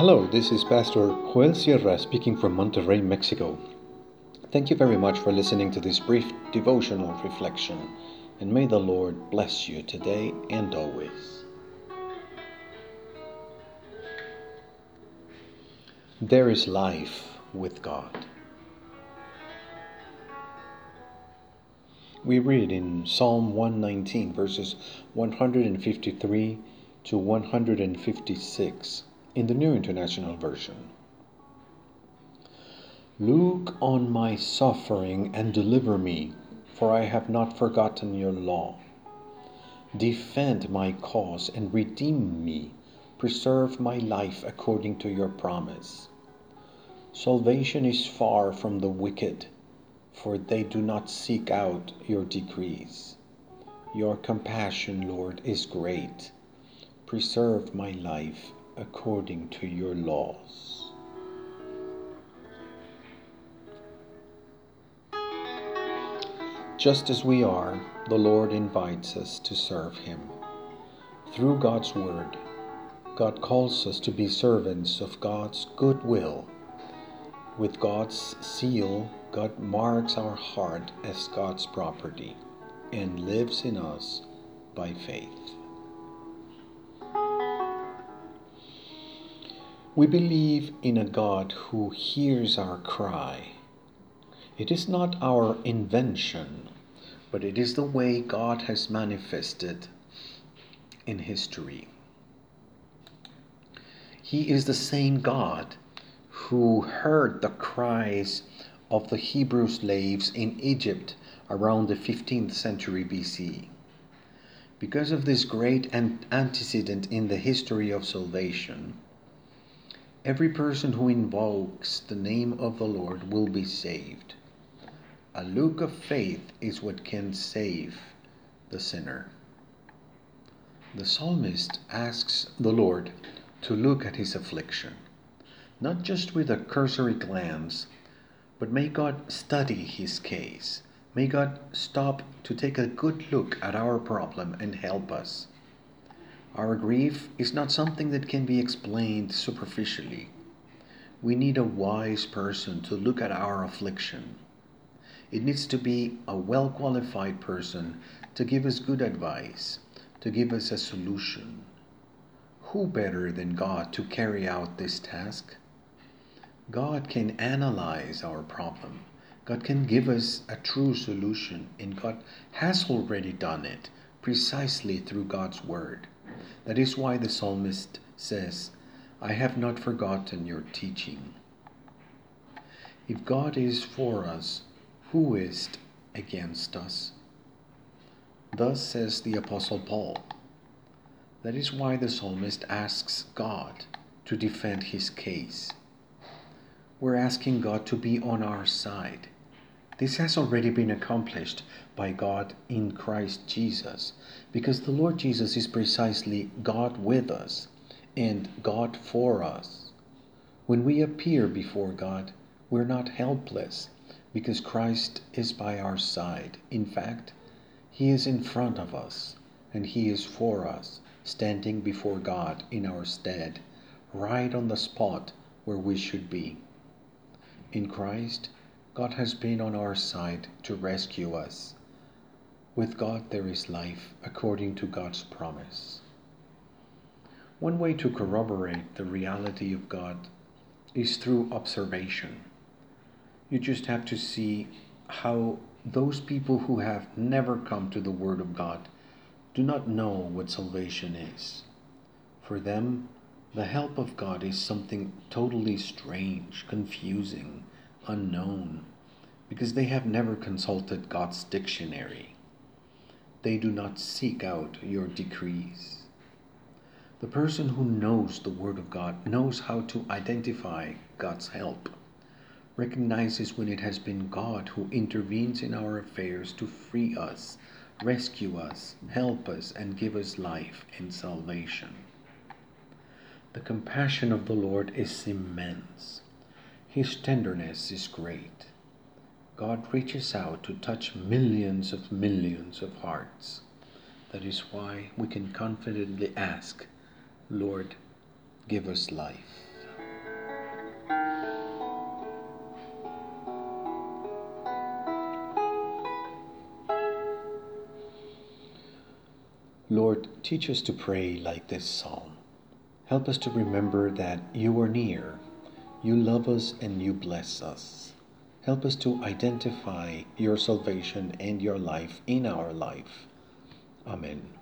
Hello, this is Pastor Joel Sierra speaking from Monterrey, Mexico. Thank you very much for listening to this brief devotional reflection, and may the Lord bless you today and always. There is life with God. We read in Psalm 119, verses 153 to 156 in the New International Version. Look on my suffering and deliver me, for I have not forgotten your law. Defend my cause and redeem me. Preserve my life according to your promise. Salvation is far from the wicked, for they do not seek out your decrees. Your compassion, Lord, is great. Preserve my life according to your laws. Just as we are, the Lord invites us to serve Him. Through God's Word, God calls us to be servants of God's good will. With God's seal, God marks our heart as God's property and lives in us by faith. We believe in a God who hears our cry. It is not our invention, but it is the way God has manifested in history. He is the same God who heard the cries of the Hebrew slaves in Egypt around the 15th century BC. Because of this great antecedent in the history of salvation, Every person who invokes the name of the Lord will be saved. A look of faith is what can save the sinner. The psalmist asks the Lord to look at his affliction, not just with a cursory glance, but may God study his case. May God stop to take a good look at our problem and help us. Our grief is not something that can be explained superficially. We need a wise person to look at our affliction. It needs to be a well qualified person to give us good advice, to give us a solution. Who better than God to carry out this task? God can analyze our problem. God can give us a true solution, and God has already done it precisely through God's Word. That is why the psalmist says, I have not forgotten your teaching. If God is for us, who is against us? Thus says the Apostle Paul. That is why the psalmist asks God to defend his case. We're asking God to be on our side. This has already been accomplished by God in Christ Jesus because the Lord Jesus is precisely God with us and God for us. When we appear before God, we're not helpless because Christ is by our side. In fact, He is in front of us and He is for us, standing before God in our stead, right on the spot where we should be. In Christ, God has been on our side to rescue us. With God there is life according to God's promise. One way to corroborate the reality of God is through observation. You just have to see how those people who have never come to the Word of God do not know what salvation is. For them, the help of God is something totally strange, confusing, unknown because they have never consulted God's dictionary. They do not seek out your decrees. The person who knows the Word of God knows how to identify God's help, recognizes when it has been God who intervenes in our affairs to free us, rescue us, help us, and give us life and salvation. The compassion of the Lord is immense. His tenderness is great. God reaches out to touch millions of millions of hearts. That is why we can confidently ask, Lord, give us life. Lord, teach us to pray like this psalm. Help us to remember that you are near you love us, and you bless us. Help us to identify your salvation and your life in our life. Amen.